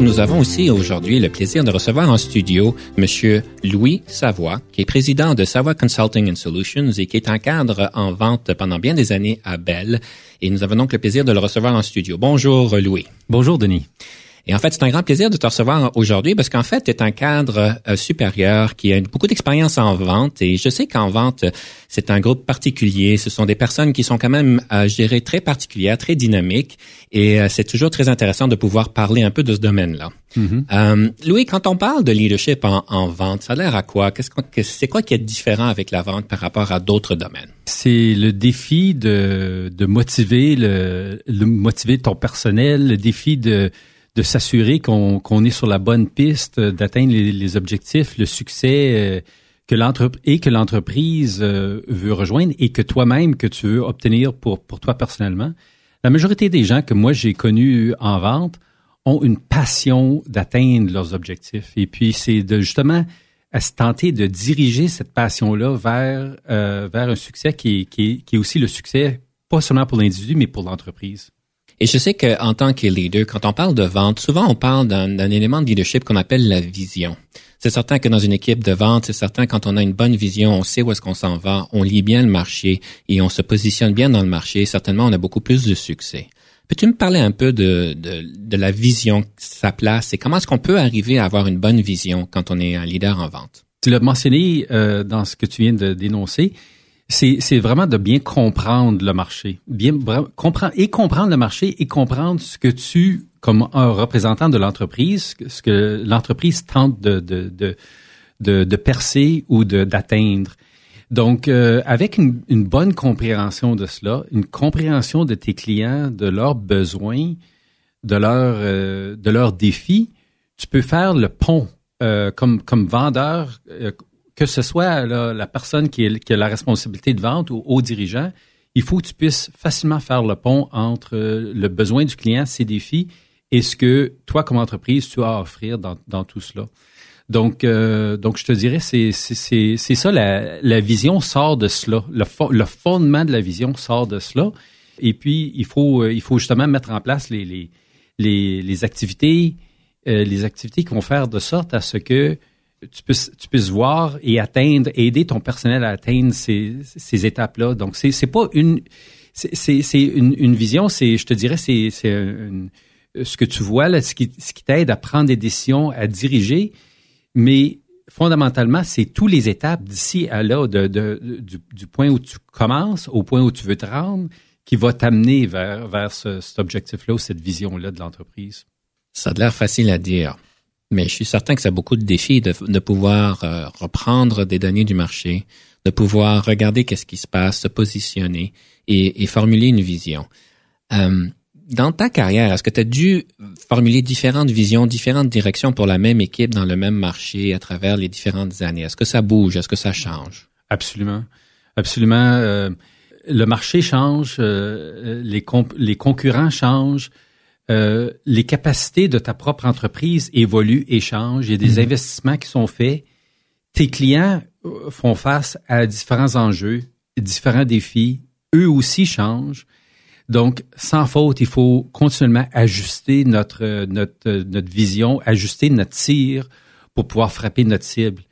Nous avons aussi aujourd'hui le plaisir de recevoir en studio Monsieur Louis Savoie, qui est président de Savoie Consulting and Solutions et qui est un cadre en vente pendant bien des années à Bell. Et nous avons donc le plaisir de le recevoir en studio. Bonjour Louis. Bonjour Denis. Et en fait, c'est un grand plaisir de te recevoir aujourd'hui parce qu'en fait, tu es un cadre euh, supérieur qui a beaucoup d'expérience en vente. Et je sais qu'en vente, c'est un groupe particulier. Ce sont des personnes qui sont quand même, euh, dirais, très particulières, très dynamiques. Et euh, c'est toujours très intéressant de pouvoir parler un peu de ce domaine-là. Mm-hmm. Louis, quand on parle de leadership en, vente, ça a l'air à quoi? Qu'est-ce c'est quoi qui est différent avec la vente par rapport à d'autres domaines? C'est le défi de, de motiver le, le motiver ton personnel, le défi de de s'assurer qu'on est sur la bonne piste, euh, d'atteindre les, objectifs, le succès euh, que et que l'entreprise euh, veut rejoindre et que toi-même que tu veux obtenir pour toi personnellement. La majorité des gens que moi j'ai connus en vente ont une passion d'atteindre leurs objectifs et puis c'est de justement à se tenter de diriger cette passion-là vers vers un succès qui qui est aussi le succès pas seulement pour l'individu mais pour l'entreprise. Et je sais qu'en tant que leader, quand on parle de vente, souvent on parle d'un élément de leadership qu'on appelle la vision. C'est certain que dans une équipe de vente, c'est certain quand on a une bonne vision, on sait où est-ce qu'on s'en va, on lit bien le marché et on se positionne bien dans le marché, certainement on a beaucoup plus de succès. Peux-tu me parler un peu de, la vision, sa place et comment est-ce qu'on peut arriver à avoir une bonne vision quand on est un leader en vente? Tu l'as mentionné euh, dans ce que tu viens de dénoncer c'est vraiment de bien comprendre le marché, bien comprendre et comprendre le marché et comprendre ce que tu, comme un représentant de l'entreprise, ce que l'entreprise tente de de, de de, percer ou d'atteindre. Donc, euh, avec une, une, bonne compréhension de cela, une compréhension de tes clients, de leurs besoins, de leurs euh, de leurs défis, tu peux faire le pont euh, comme comme vendeur que ce soit la personne qui, a la responsabilité de vente ou au dirigeant, il faut que tu puisses facilement faire le pont entre le besoin du client, ses défis, et ce que toi, comme entreprise, tu as à offrir dans, tout cela. Donc, euh, donc je te dirais, c'est ça, la, vision sort de cela. Le, fondement de la vision sort de cela. Et puis, il faut, il faut justement mettre en place les, les, les, activités, euh, les activités qui vont faire de sorte à ce que tu puisses, tu puisses voir et atteindre, aider ton personnel à atteindre ces, ces étapes-là. Donc, c'est, c'est pas une, c'est, c'est une, une, vision, c'est, je te dirais, c'est, c'est ce que tu vois là, ce qui, ce qui t'aide à prendre des décisions, à diriger, mais fondamentalement, c'est toutes les étapes d'ici à là, de, de, du, point où tu commences au point où tu veux te rendre, qui va t'amener vers, vers ce, cet objectif-là ou cette vision-là de l'entreprise. Ça a l'air facile à dire. Mais je suis certain que ça a beaucoup de défis de, de pouvoir euh, reprendre des données du marché, de pouvoir regarder qu'est-ce qui se passe, se positionner et, et formuler une vision. Euh, dans ta carrière, est-ce que tu as dû formuler différentes visions, différentes directions pour la même équipe dans le même marché à travers les différentes années? Est-ce que ça bouge? Est-ce que ça change? Absolument. Absolument. Euh, le marché change, euh, les, les concurrents changent, euh, les capacités de ta propre entreprise évoluent et changent. Il y a des mhm. investissements qui sont faits. Tes clients euh, font face à différents enjeux, différents défis. Eux aussi changent. Donc, sans faute, il faut continuellement ajuster notre, notre, notre vision, ajuster notre tir pour pouvoir frapper notre cible.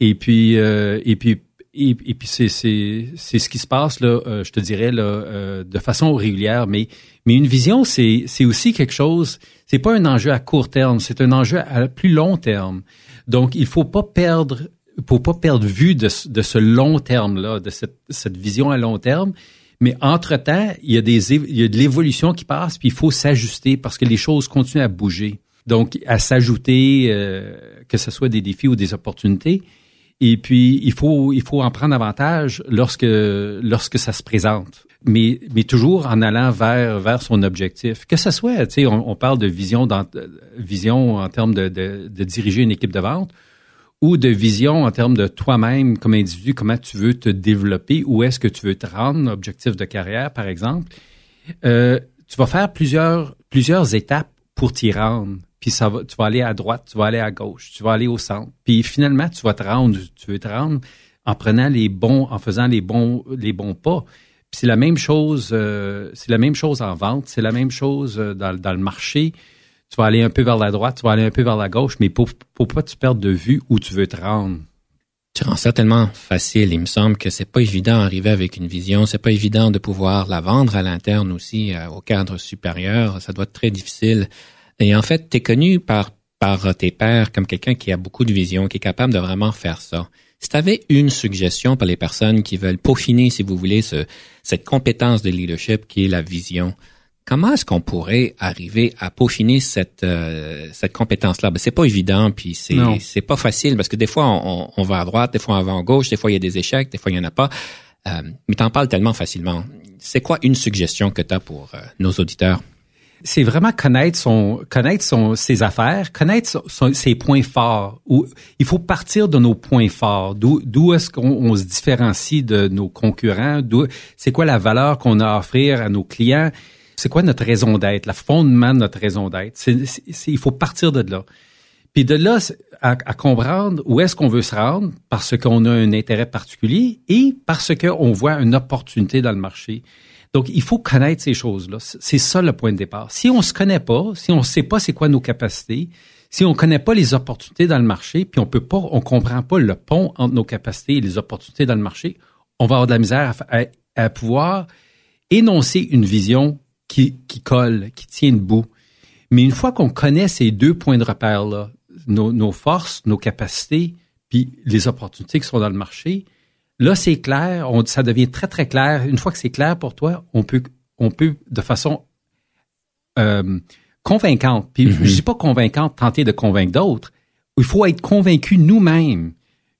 Et puis, euh, et puis et, puis c'est c'est ce qui se passe là, euh, je te dirais là, euh, de façon régulière. Mais mais une vision, c'est c'est aussi quelque chose. C'est pas un enjeu à court terme, c'est un enjeu à plus long terme. Donc il faut pas perdre, faut pas perdre vue de, de ce long terme là, de cette cette vision à long terme. Mais entre temps, il y a des il y a de l'évolution qui passe, puis il faut s'ajuster parce que les choses continuent à bouger. Donc à s'ajouter, euh, que ce soit des défis ou des opportunités et puis, il faut, il faut en prendre avantage lorsque, lorsque ça se présente. mais, mais toujours en allant vers, vers son objectif. Que ce soit, tu sais, on, parle de vision, dans, vision en termes de, de, de, diriger une équipe de vente ou de vision en termes de toi-même comme individu, comment tu veux te développer, où est-ce que tu veux te rendre, objectif de carrière, par exemple. Euh, tu vas faire plusieurs, plusieurs étapes pour t'y rendre. Puis ça va, tu vas aller à droite, tu vas aller à gauche, tu vas aller au centre. Puis finalement, tu vas te rendre, tu veux te rendre en prenant les bons, en faisant les bons, les bons pas c'est la même chose, euh, c'est la même chose en vente, c'est la même chose euh, dans, dans, le marché. Tu vas aller un peu vers la droite, tu vas aller un peu vers la gauche, mais pour, pour pas tu perdes de vue où tu veux te rendre. Tu rends ça tellement facile. Il me semble que c'est pas évident d'arriver avec une vision. C'est pas évident de pouvoir la vendre à l'interne aussi, euh, au cadre supérieur. Ça doit être très difficile. Et en fait, tu es connu par, par tes pairs comme quelqu'un qui a beaucoup de vision, qui est capable de vraiment faire ça. Si tu avais une suggestion pour les personnes qui veulent peaufiner, si vous voulez, ce, cette compétence de leadership qui est la vision, comment est-ce qu'on pourrait arriver à peaufiner cette euh, cette compétence-là? Ben c'est pas évident, puis c'est c'est pas facile parce que des fois on, on, va à droite, des fois on va à gauche, des fois il y a des échecs, des fois il y en a pas. Euh, mais t'en parles tellement facilement. C'est quoi une suggestion que tu as pour euh, nos auditeurs? C'est vraiment connaître son connaître son ses affaires, connaître ses points forts. Où il faut partir de nos points forts. D'où d'où est-ce qu'on se différencie de nos concurrents? D'où c'est quoi la valeur qu'on a à offrir à nos clients? C'est quoi notre raison d'être, le fondement de notre raison d'être Il faut partir de là. Puis de là à, à comprendre où est-ce qu'on veut se rendre parce qu'on a un intérêt particulier et parce qu'on voit une opportunité dans le marché. Donc, il faut connaître ces choses-là. C'est ça le point de départ. Si on se connaît pas, si on sait pas c'est quoi nos capacités, si on connaît pas les opportunités dans le marché, puis on peut pas, on comprend pas le pont entre nos capacités et les opportunités dans le marché, on va avoir de la misère à, pouvoir énoncer une vision qui, qui colle, qui tient debout. Mais une fois qu'on connaît ces deux points de repère-là, nos, nos forces, nos capacités, puis les opportunités qui sont dans le marché, Là, c'est clair, on, ça devient très, très clair. Une fois que c'est clair pour toi, on peut, on peut de façon euh, convaincante, puis je dis pas convaincante, tenter de convaincre d'autres. Il faut être convaincu nous-mêmes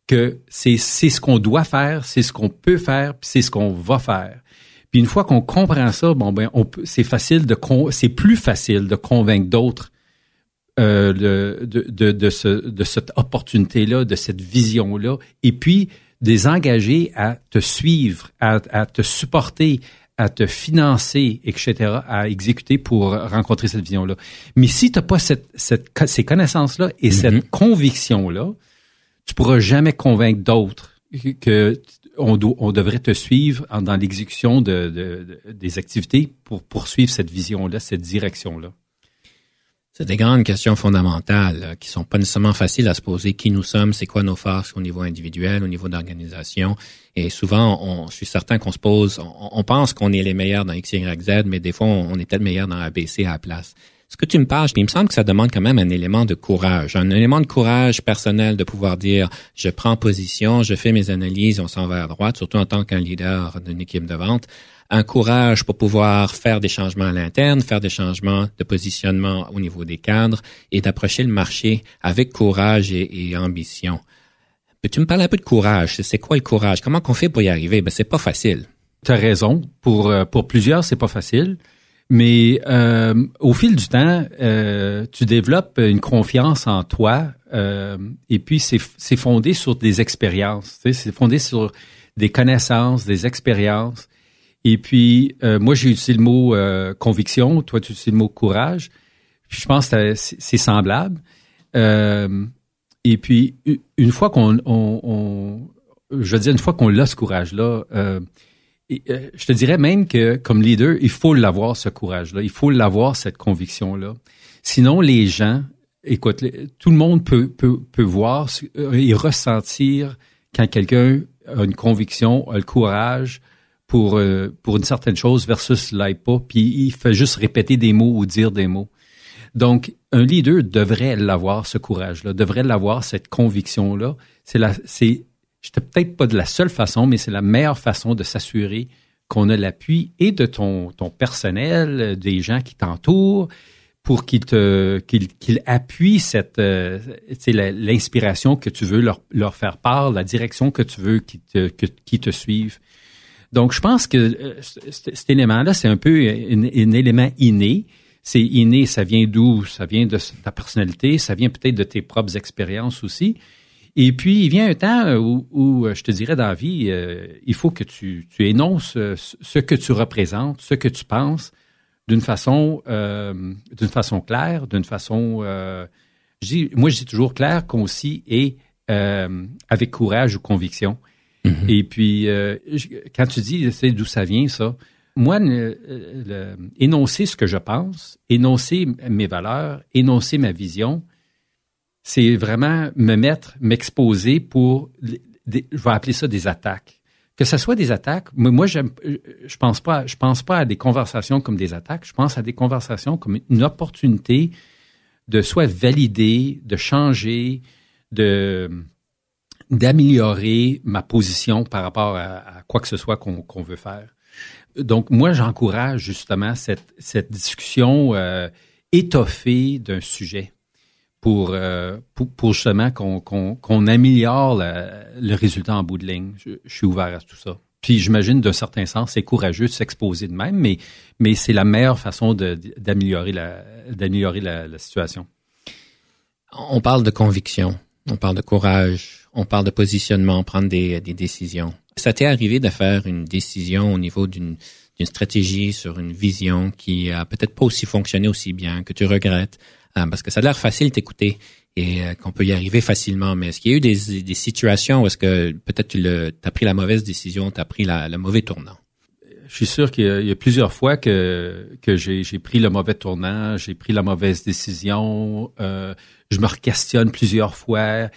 que c'est ce qu'on doit faire, c'est ce qu'on peut faire, puis c'est ce qu'on va faire. Puis une fois qu'on comprend ça, bon ben on c'est facile de c'est plus facile de convaincre d'autres euh, de, de, de, ce, de cette opportunité là, de cette vision là, et puis des engagés à te suivre, à, te supporter, à te financer, etc., à exécuter pour rencontrer cette vision-là. Mais si tu n'as pas cette, cette, ces connaissances-là et mm-hmm. cette conviction-là, tu pourras jamais convaincre d'autres que on, on, devrait te suivre dans l'exécution de, de, des activités pour poursuivre cette vision-là, cette direction-là. C'est des grandes questions fondamentales qui sont pas nécessairement faciles à se poser. Qui nous sommes, c'est quoi nos forces au niveau individuel, au niveau d'organisation? Et souvent, on, je suis certain qu'on se pose, on, pense qu'on est les meilleurs dans X, Y, Z, mais des fois, on est peut-être meilleur dans ABC à la place. Ce que tu me parles, il me semble que ça demande quand même un élément de courage, un élément de courage personnel de pouvoir dire, je prends position, je fais mes analyses, on s'en va à droite, surtout en tant qu'un leader d'une équipe de vente un courage pour pouvoir faire des changements à l'interne, faire des changements de positionnement au niveau des cadres et d'approcher le marché avec courage et, ambition. Peux-tu me parler un peu de courage? C'est quoi le courage? Comment qu'on fait pour y arriver? Ben, c'est pas facile. Tu as raison. Pour, euh, pour plusieurs, c'est pas facile. Mais euh, au fil du temps, euh, tu développes une confiance en toi et puis c'est fondé sur des expériences. C'est fondé sur des connaissances, des expériences. Et puis, euh, moi, j'ai utilisé le mot euh, conviction, toi, tu utilises le mot courage. Puis, je pense que c'est semblable. Euh, et puis, une fois qu'on, on, on, je veux dire, une fois qu'on a ce courage-là, je te dirais même que comme leader, il faut l'avoir, ce courage-là. Il faut l'avoir, cette conviction-là. Sinon, les gens, écoute, tout le monde peut, peut, peut voir et ressentir quand quelqu'un a une conviction, a le courage, pour, euh, pour une certaine chose versus l'aide pas, puis il fait juste répéter des mots ou dire des mots. Donc, un leader devrait l'avoir, ce courage-là, devrait l'avoir, cette conviction-là. C'est la, c'est, peut-être pas de la seule façon, mais c'est la meilleure façon de s'assurer qu'on a l'appui et de ton, ton personnel, des gens qui t'entourent, pour qu'ils te, appuient cette, euh, l'inspiration que tu veux leur, faire part, la direction que tu veux qu'ils te, te suivent. Donc, je pense que euh, cet élément-là, c'est un peu un, élément inné. C'est inné, ça vient d'où? Ça vient de ta personnalité, ça vient peut-être de tes propres expériences aussi. Et puis, il vient un temps où, où je te dirais, dans la vie, euh, il faut que tu, tu énonces ce que tu représentes, ce que tu penses, d'une façon, euh, d'une façon claire, d'une façon, euh, je dis, moi je dis toujours clair, concis et euh, avec courage ou conviction. Mm-hmm. Et puis, euh, quand tu dis, c'est d'où ça vient ça, moi, énoncer ce que je pense, énoncer mes valeurs, énoncer ma vision, c'est vraiment me mettre, m'exposer pour, je vais appeler ça des attaques que ce soit des attaques, moi, je je pense pas, je pense pas à des conversations comme des attaques. Je pense à des conversations comme une opportunité de soit valider, de changer, de d'améliorer ma position par rapport à, quoi que ce soit qu'on veut faire. Donc, moi, j'encourage justement cette, cette discussion euh, étoffée d'un sujet pour, euh, pour, justement qu'on qu'on améliore le résultat en bout de ligne. Je, suis ouvert à tout ça. Puis j'imagine d'un certain sens, c'est courageux de s'exposer de même, mais, mais c'est la meilleure façon d'améliorer la, la, la, situation. On parle de conviction, on parle de courage, on parle de positionnement, prendre des, des décisions. Ça t'est arrivé de faire une décision au niveau d'une d'une stratégie sur une vision qui a peut-être pas aussi fonctionné aussi bien, que tu regrettes, parce que ça a l'air facile d'écouter et euh, qu'on peut y arriver facilement. Mais est-ce qu'il y a eu des, des situations où est-ce que peut-être tu as pris la mauvaise décision, tu as pris la, le mauvais tournant? Je suis sûr qu'il y, a plusieurs fois que, que j'ai pris le mauvais tournant, j'ai pris la mauvaise décision, euh, je me questionne plusieurs fois,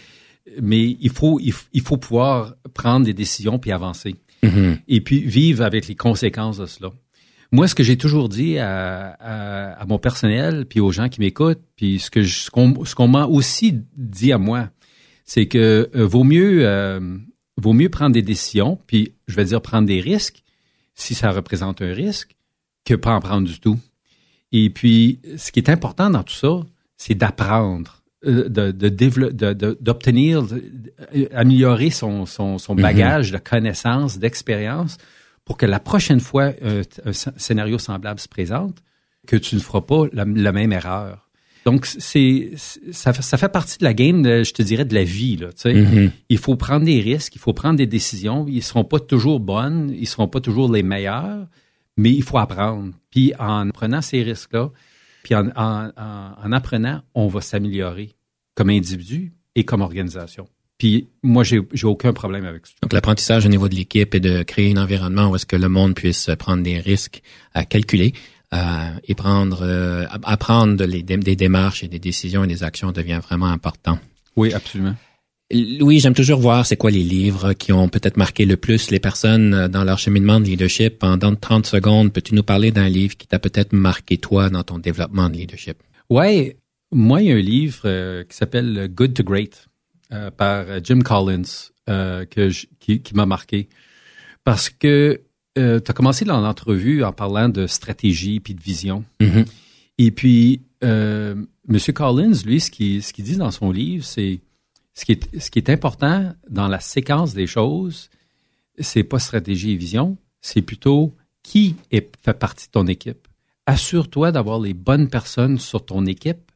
mais il faut, il, faut pouvoir prendre des décisions puis avancer. Mm-hmm. Et puis vivre avec les conséquences de cela. Moi, ce que j'ai toujours dit à, mon personnel, puis aux gens qui m'écoutent, puis ce que ce qu'on m'a aussi dit à moi, c'est que euh, vaut mieux euh, vaut mieux prendre des décisions, puis je vais dire prendre des risques si ça représente un risque, que pas en prendre du tout. Et puis, ce qui est important dans tout ça, c'est d'apprendre, euh, de, d'obtenir, améliorer son, son, son mm-hmm. bagage de connaissances, d'expérience pour que la prochaine fois euh, un scénario semblable se présente, que tu ne feras pas la, même erreur. Donc, c'est ça, ça, fait partie de la game, je te dirais, de la vie. Là, mm-hmm. Il faut prendre des risques, il faut prendre des décisions. Ils seront pas toujours bonnes, ils seront pas toujours les meilleurs, mais il faut apprendre. Puis en prenant ces risques-là, puis en, en, en apprenant, on va s'améliorer comme individu et comme organisation. Puis moi, j'ai, j'ai aucun problème avec ça. Donc l'apprentissage au niveau de l'équipe est de créer un environnement où est-ce que le monde puisse prendre des risques à calculer euh, et prendre, euh, apprendre les, des démarches et des décisions et des actions devient vraiment important. Oui, absolument. Louis, j'aime toujours voir c'est quoi les livres qui ont peut-être marqué le plus les personnes dans leur cheminement de leadership. Pendant 30 secondes, peux-tu nous parler d'un livre qui t'a peut-être marqué toi dans ton développement de leadership? Oui, moi, il y a un livre euh, qui s'appelle Good to Great euh, par Jim Collins euh, que qui, qui m'a marqué. Parce que euh, tu as commencé dans l'entrevue en parlant de stratégie puis de vision. Mm-hmm. Et puis, euh, M. Collins, lui, ce qu'il ce dit dans son livre, c'est ce qui est, ce qui est important dans la séquence des choses, c'est pas stratégie et vision, c'est plutôt qui est, fait partie de ton équipe. Assure-toi d'avoir les bonnes personnes sur ton équipe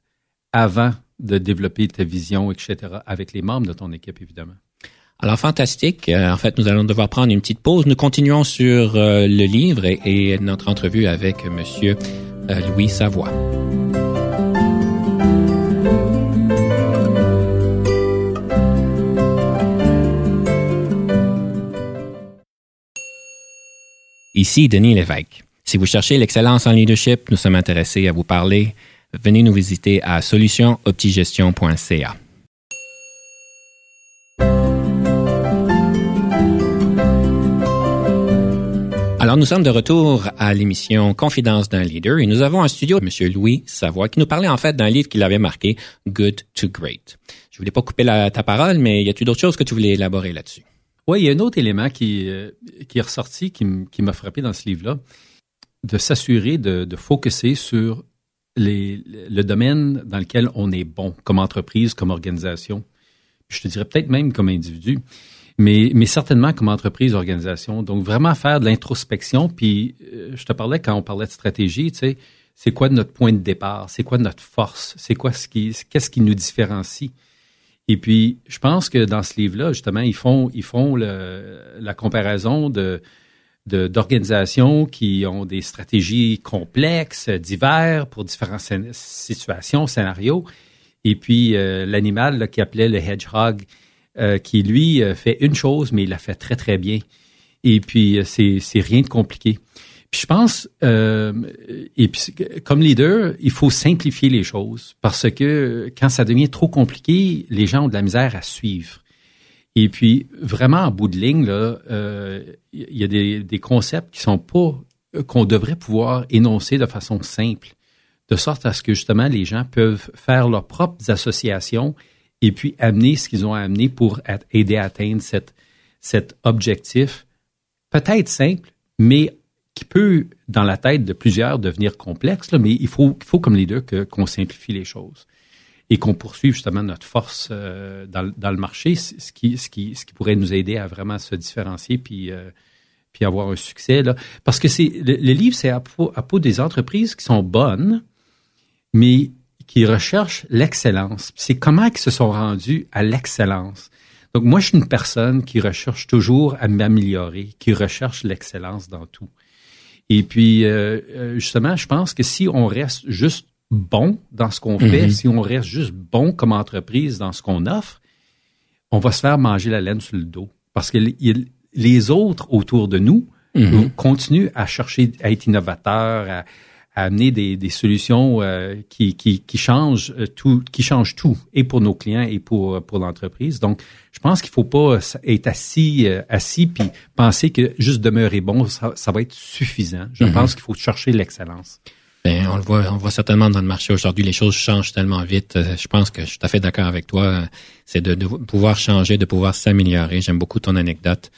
avant de développer ta vision, etc., avec les membres de ton équipe, évidemment. Alors, fantastique. Euh, en fait, nous allons devoir prendre une petite pause. Nous continuons sur euh, le livre et, notre entrevue avec Monsieur euh, Louis Savoie. Ici Denis Lévesque. Si vous cherchez l'excellence en leadership, nous sommes intéressés à vous parler venez nous visiter à solutionoptigestion.ca. Alors, nous sommes de retour à l'émission Confidence d'un leader et nous avons un studio M. Louis Savoie qui nous parlait en fait d'un livre qu'il avait marqué Good to Great. Je voulais pas couper ta parole, mais y a-t-il d'autres choses que tu voulais élaborer là-dessus? Oui, il y a un autre élément qui, euh, qui est ressorti, qui, m'a frappé dans ce livre-là, de s'assurer de, de focuser sur le domaine dans lequel on est bon comme entreprise, comme organisation. Je te dirais peut-être même comme individu. mais, mais certainement comme entreprise, organisation. Donc, vraiment faire de l'introspection. Puis, euh, je te parlais quand on parlait de stratégie, tu sais, c'est quoi notre point de départ? C'est quoi notre force? C'est quoi ce qui, qu'est-ce qui nous différencie? Et puis, je pense que dans ce livre-là, justement, ils font, ils font le, la comparaison de, d'organisations qui ont des stratégies complexes, diverses pour différentes situations, scénarios. Et puis euh, l'animal qui appelait le hedgehog, euh, qui lui euh, fait une chose, mais il la fait très très bien. Et puis c'est rien de compliqué. Puis je pense, comme leader, il faut simplifier les choses parce que quand ça devient trop compliqué, les gens ont de la misère à suivre. Et puis, vraiment, en bout de ligne, euh, il y a des, concepts qui sont pas euh, qu'on devrait pouvoir énoncer de façon simple, de sorte à ce que justement les gens peuvent faire leurs propres associations et puis amener ce qu'ils ont à amener pour aider à atteindre cet objectif, peut-être simple, mais qui peut, dans la tête de plusieurs, devenir complexe, mais il faut, il faut comme leader que, qu'on simplifie les choses et qu'on poursuive justement notre force euh, dans, le marché, ce qui, pourrait nous aider à vraiment se différencier puis, euh, avoir un succès. Là. Parce que le, livre, c'est à propos, des entreprises qui sont bonnes, mais qui recherchent l'excellence. C'est comment ils se sont rendus à l'excellence. Donc moi, je suis une personne qui recherche toujours à m'améliorer, qui recherche l'excellence dans tout. Et puis, euh, justement, je pense que si on reste juste bon dans ce qu'on fait, mhm. si on reste juste bon comme entreprise dans ce qu'on offre, on va se faire manger la laine sur le dos. Parce que les autres autour de nous mhm. continuent à chercher à être innovateurs, à, amener des, solutions euh, qui, qui, qui, changent euh, tout, qui changent tout, et pour nos clients et pour, euh, pour l'entreprise. Donc, je pense qu'il faut pas être assis, assis puis penser que juste demeurer bon, ça, va être suffisant. Je mhm. pense qu'il faut chercher l'excellence. Ben, on le voit, on voit certainement dans le marché aujourd'hui, les choses changent tellement vite. Euh, je pense que je suis tout à fait d'accord avec toi. C'est de, pouvoir changer, de pouvoir s'améliorer. J'aime beaucoup ton anecdote.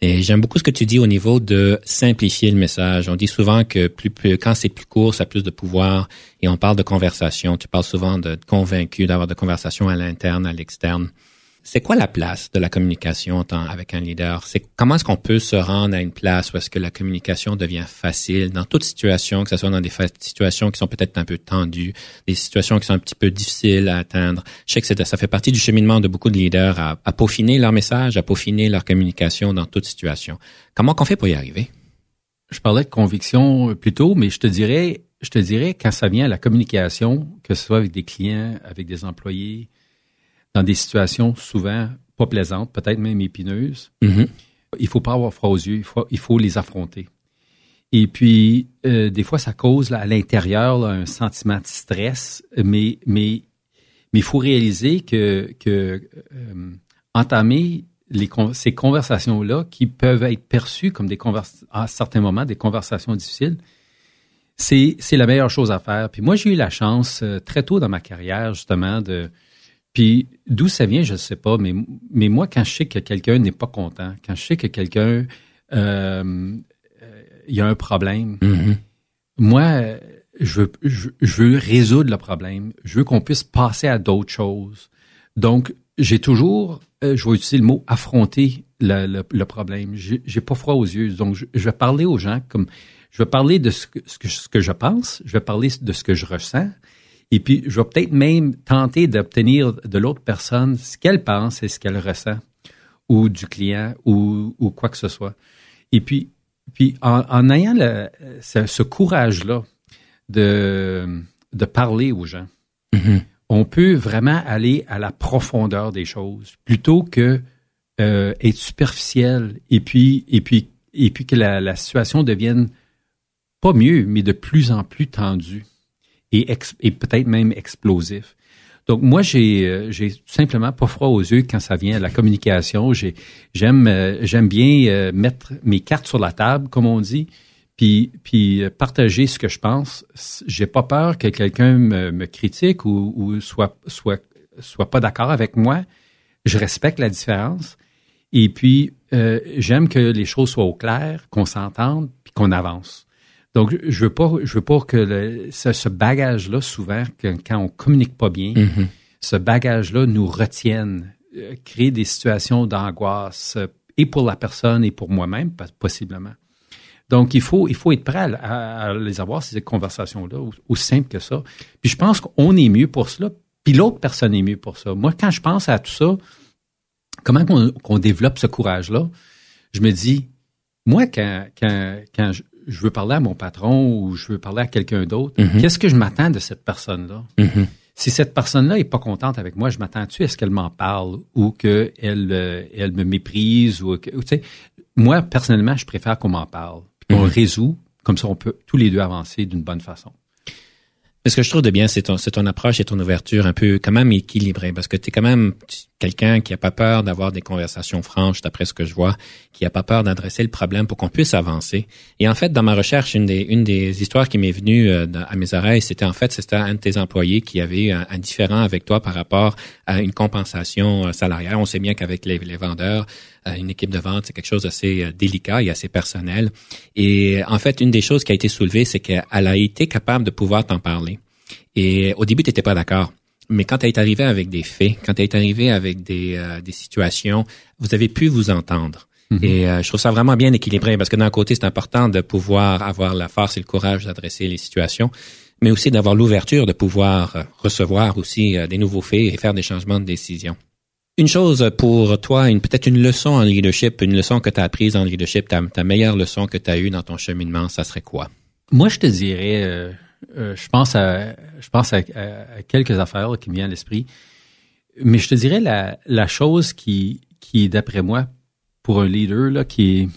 Et j'aime beaucoup ce que tu dis au niveau de simplifier le message. On dit souvent que plus, quand c'est plus court, ça a plus de pouvoir. Et on parle de conversation. Tu parles souvent de convaincu, d'avoir de conversations à l'interne, à l'externe. C'est quoi la place de la communication avec un leader? C'est comment est-ce qu'on peut se rendre à une place où est-ce que la communication devient facile dans toute situation, que ce soit dans des situations qui sont peut-être un peu tendues, des situations qui sont un petit peu difficiles à atteindre. Je sais que ça fait partie du cheminement de beaucoup de leaders à, peaufiner leur message, à peaufiner leur communication dans toute situation. Comment qu'on fait pour y arriver? Je parlais de conviction plus tôt, mais je te dirais, je te dirais quand ça vient à la communication, que ce soit avec des clients, avec des employés, dans des situations souvent pas plaisantes, peut-être même épineuses. Mm-hmm. Il faut pas avoir froid aux yeux, il faut, il faut les affronter. Et puis, euh, des fois, ça cause à l'intérieur un sentiment de stress, mais mais mais il faut réaliser que que euh, entamer les, ces conversations-là, qui peuvent être perçues comme des conversations, à certains moments, des conversations difficiles, c'est c'est la meilleure chose à faire. Puis moi, j'ai eu la chance euh, très tôt dans ma carrière justement de puis d'où ça vient, je ne sais pas, mais, mais moi, quand je sais que quelqu'un n'est pas content, quand je sais que quelqu'un euh, il y a un problème, mm-hmm. moi, je veux, je, veux résoudre le problème. Je veux qu'on puisse passer à d'autres choses. Donc, j'ai toujours, euh, je vais utiliser le mot affronter le, le, problème. J'ai pas froid aux yeux. Donc, je, vais parler aux gens comme, je vais parler de ce que, ce que, ce que je pense, je vais parler de ce que je ressens, et puis, je vais peut-être même tenter d'obtenir de l'autre personne ce qu'elle pense et ce qu'elle ressent, ou du client, ou, ou quoi que ce soit. Et puis, puis en, en ayant le, ce, ce courage-là de, de parler aux gens, mm-hmm. on peut vraiment aller à la profondeur des choses plutôt que euh, être superficiel et puis et puis et puis que la, la situation devienne pas mieux, mais de plus en plus tendue et, et peut-être même explosif. Donc moi j'ai euh, j'ai simplement pas froid aux yeux quand ça vient à la communication. J'ai j'aime euh, j'aime bien euh, mettre mes cartes sur la table comme on dit, puis puis partager ce que je pense. J'ai pas peur que quelqu'un me, me, critique ou, ou soit soit soit pas d'accord avec moi. Je respecte la différence et puis j'aime que les choses soient au clair, qu'on s'entende puis qu'on avance. Donc, je veux pas, je veux pas que ce, bagage-là, souvent, quand on communique pas bien, mm-hmm. ce bagage-là nous retienne. euh, créer des situations d'angoisse euh, et pour la personne et pour moi-même, possiblement. Donc, il faut, il faut être prêt à, les avoir, ces conversations-là, aussi simple que ça. Puis je pense qu'on est mieux pour cela, puis l'autre personne est mieux pour ça. Moi, quand je pense à tout ça, comment qu'on développe ce courage-là, je me dis, moi, quand, quand, quand je, veux parler à mon patron ou je veux parler à quelqu'un d'autre, mm-hmm. qu'est-ce que je m'attends de cette personne-là? Mm-hmm. Si cette personne-là est pas contente avec moi, je m'attends-tu à ce qu'elle m'en parle ou qu'elle euh, elle me méprise ou, tu sais, moi personnellement, je préfère qu'on m'en parle, qu'on mhm. résout, comme ça on peut tous les deux avancer d'une bonne façon ce que je trouve de bien, c'est ton, ton, approche et ton ouverture un peu quand même équilibrée, parce que tu es quand même quelqu'un qui a pas peur d'avoir des conversations franches, d'après ce que je vois, qui a pas peur d'adresser le problème pour qu'on puisse avancer. Et en fait, dans ma recherche, une des, une des histoires qui m'est venue euh, à mes oreilles, c'était en fait, c'était un de tes employés qui avait un, un, différent avec toi par rapport à une compensation euh, salariale. On sait bien qu'avec les, les vendeurs, une équipe de vente, c'est quelque chose d'assez délicat et assez personnel. Et en fait, une des choses qui a été soulevée, c'est qu'elle a été capable de pouvoir t'en parler. Et au début, tu n'étais pas d'accord. Mais quand tu es arrivé avec des faits, quand tu es arrivé avec des, euh, des situations, vous avez pu vous entendre. Mhm. Et euh, je trouve ça vraiment bien équilibré parce que d'un côté, c'est important de pouvoir avoir la force et le courage d'adresser les situations, mais aussi d'avoir l'ouverture de pouvoir euh, recevoir aussi des nouveaux faits et faire des changements de décision. Une chose pour toi, une peut-être une leçon en leadership, une leçon que tu as apprise en leadership, ta, ta meilleure leçon que tu as eue dans ton cheminement, ça serait quoi? Moi, je te dirais, euh, je pense à, je pense à, quelques affaires qui me viennent à l'esprit. Mais je te dirais la, la chose qui, qui d'après moi, pour un leader, là, qui est,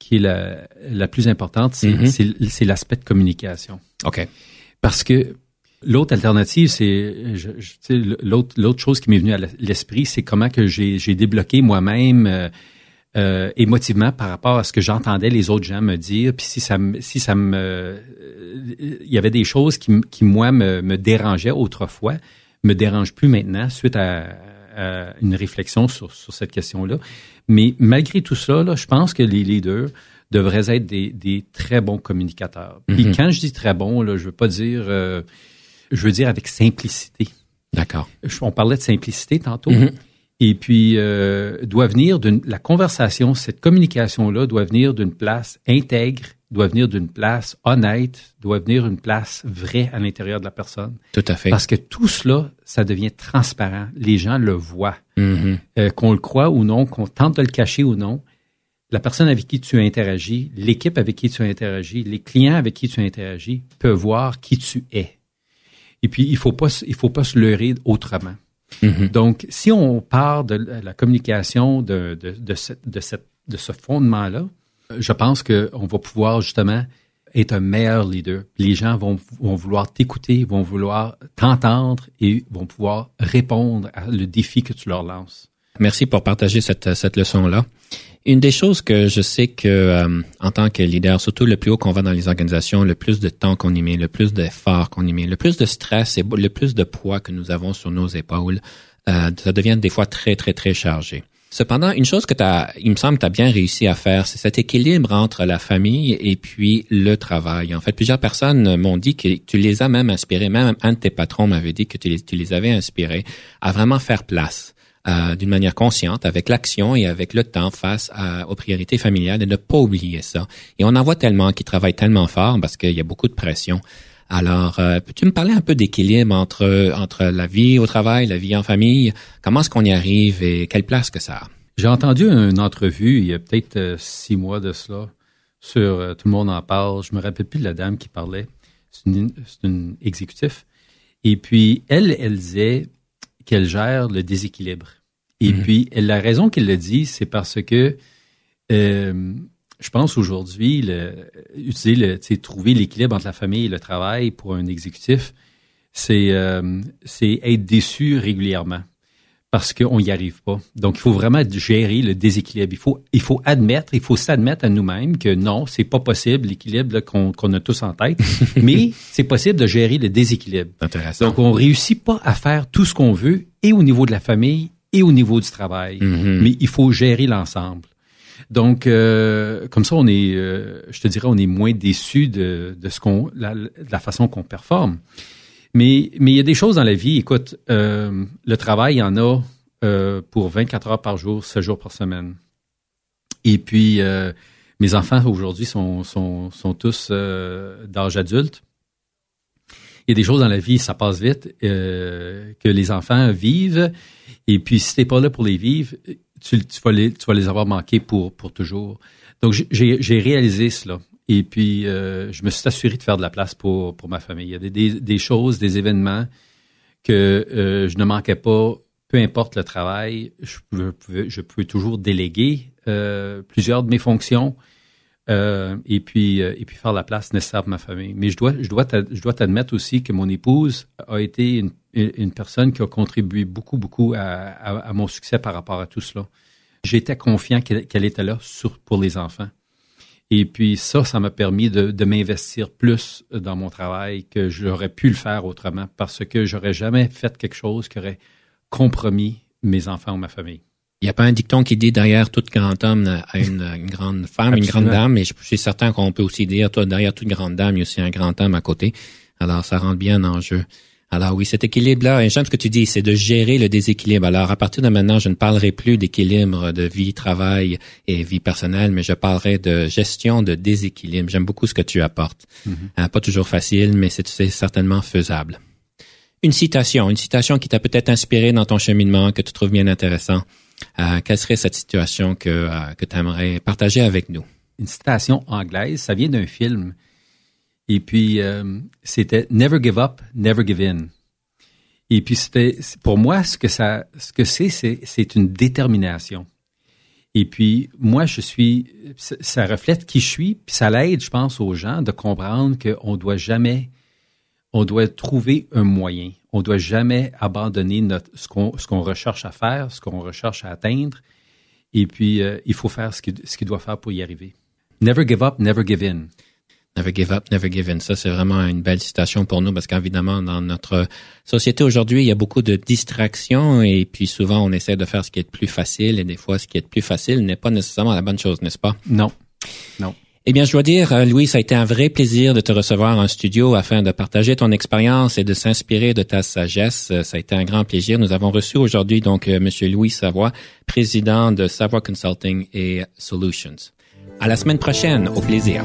qui est la, la plus importante, c'est, mm-hmm. c'est, l'aspect de communication. OK. Parce que l'autre alternative, c'est, je, l'autre, l'autre chose qui m'est venue à l'esprit, c'est comment que j'ai, j'ai débloqué moi-même euh, euh, émotivement par rapport à ce que j'entendais les autres gens me dire. Puis si ça me, si ça me, il y avait des choses qui, qui moi me, me dérangeaient autrefois, me dérangent plus maintenant suite à, une réflexion sur, sur cette question-là. Mais malgré tout ça, là, je pense que les leaders devraient être des, des très bons communicateurs. Puis mm-hmm. quand je dis très bons, là, je veux pas dire, euh, je veux dire avec simplicité. D'accord. On parlait de simplicité tantôt. Mm-hmm. Et puis, euh, doit venir d'une la conversation, cette communication-là doit venir d'une place intègre, doit venir d'une place honnête, doit venir d'une place vraie à l'intérieur de la personne. Tout à fait. Parce que tout cela, ça devient transparent. Les gens le voient. Mm-hmm. Euh, qu'on le croit ou non, qu'on tente de le cacher ou non, la personne avec qui tu interagis, l'équipe avec qui tu interagis, les clients avec qui tu interagis peuvent voir qui tu es. Et puis, il faut pas, il faut pas se leurrer autrement. Mm-hmm. Donc, si on part de la communication de, de, de, de, cette, de ce fondement-là, je pense qu'on va pouvoir justement être un meilleur leader. Les gens vont, vont vouloir t'écouter, vont vouloir t'entendre et vont pouvoir répondre à le défi que tu leur lances. Merci pour partager cette, cette leçon-là. Une des choses que je sais que euh, en tant que leader, surtout le plus haut qu'on va dans les organisations, le plus de temps qu'on y met, le plus d'efforts qu'on y met, le plus de stress et le plus de poids que nous avons sur nos épaules, euh, ça devient des fois très, très, très chargé. Cependant, une chose que tu as, il me semble, tu as bien réussi à faire, c'est cet équilibre entre la famille et puis le travail. En fait, plusieurs personnes m'ont dit que tu les as même inspirés, même un de tes patrons m'avait dit que tu les, tu les avais inspirés à vraiment faire place euh, d'une manière consciente, avec l'action et avec le temps face aux priorités familiales et ne pas oublier ça. Et on en voit tellement qui travaillent tellement fort parce qu'il y a beaucoup de pression. Alors, euh, peux-tu me parler un peu d'équilibre entre entre la vie au travail, la vie en famille? Comment est-ce qu'on y arrive et quelle place que ça a? J'ai entendu une entrevue il y a peut-être euh, six mois de cela sur tout le monde en parle. Je me rappelle plus de la dame qui parlait. C'est une, une exécutif. Et puis elle, elle disait qu'elle gère le déséquilibre. Et mhm. puis, la raison qu'elle le dit, c'est parce que euh, je pense aujourd'hui, utiliser le, trouver l'équilibre entre la famille et le travail pour un exécutif, c'est euh, c'est être déçu régulièrement parce qu'on n'y arrive pas. Donc, il faut vraiment gérer le déséquilibre. Il faut, il faut admettre, il faut s'admettre à nous-mêmes que non, c'est pas possible l'équilibre qu'on a tous en tête, mais c'est possible de gérer le déséquilibre. Intéressant. Donc, on réussit pas à faire tout ce qu'on veut, et au niveau de la famille, et au niveau du travail, mm-hmm. mais il faut gérer l'ensemble. Donc, euh, comme ça, on est, euh, je te dirais, on est moins déçu de, de ce qu'on, la, la façon qu'on performe. Mais mais il y a des choses dans la vie. Écoute, euh, le travail, il y en a euh, pour 24 heures par jour, 7 jours par semaine. Et puis, euh, mes enfants aujourd'hui sont, sont, sont tous euh, d'âge adulte. Il y a des choses dans la vie, ça passe vite, euh, que les enfants vivent. Et puis, si t'es pas là pour les vivre, tu, tu, vas, les, tu vas les avoir manqués pour, pour toujours. Donc, j'ai réalisé cela. Et puis, euh, je me suis assuré de faire de la place pour, pour ma famille. Il y a des, des, choses, des événements que euh, je ne manquais pas, peu importe le travail, je peux toujours déléguer euh, plusieurs de mes fonctions et puis et puis faire la place nécessaire pour ma famille. Mais je dois je dois je dois t'admettre aussi que mon épouse a été une, une personne qui a contribué beaucoup beaucoup à, mon succès par rapport à tout cela. J'étais confiant qu'elle était là pour les enfants. Et puis ça, ça m'a permis de, de m'investir plus dans mon travail que j'aurais pu le faire autrement parce que j'aurais jamais fait quelque chose qui aurait compromis mes enfants ou ma famille. Il n'y a pas un dicton qui dit derrière tout grand homme à une, une grande femme, une grande dame, mais je suis certain qu'on peut aussi dire toi derrière toute grande dame, il y a aussi un grand homme à côté. Alors ça rentre bien en jeu. Alors oui, cet équilibre-là, et j'aime ce que tu dis, c'est de gérer le déséquilibre. Alors à partir de maintenant, je ne parlerai plus d'équilibre de vie, travail et vie personnelle, mais je parlerai de gestion de déséquilibre. J'aime beaucoup ce que tu apportes. Mm-hmm. pas toujours facile, mais c'est certainement faisable. Une citation, une citation qui t'a peut-être inspiré dans ton cheminement, que tu trouves bien intéressant. Euh, quelle serait cette situation que, euh, que tu aimerais partager avec nous? Une citation anglaise, ça vient d'un film et puis, euh, c'était Never Give Up, Never Give In. Et puis, c'était, pour moi, ce que ça, ce que c'est, c'est, une détermination. Et puis, moi, je suis, ça reflète qui je suis, puis ça l'aide, je pense, aux gens de comprendre qu'on doit jamais, on doit trouver un moyen. On doit jamais abandonner notre, ce qu'on, ce qu'on recherche à faire, ce qu'on recherche à atteindre. Et puis, euh, il faut faire ce qu'il doit faire pour y arriver. Never give up, never give in. Never give up, never give in. Ça, c'est vraiment une belle citation pour nous parce qu'évidemment, dans notre société aujourd'hui, il y a beaucoup de distractions et puis souvent, on essaie de faire ce qui est le plus facile et des fois, ce qui est le plus facile n'est pas nécessairement la bonne chose, n'est-ce pas? Non. Non. Eh bien, je dois dire, euh, Louis, ça a été un vrai plaisir de te recevoir en studio afin de partager ton expérience et de s'inspirer de ta sagesse. Euh, ça a été un grand plaisir. Nous avons reçu aujourd'hui donc euh, Monsieur Louis Savoie, président de Savoie Consulting et Solutions. À la semaine prochaine. Au plaisir.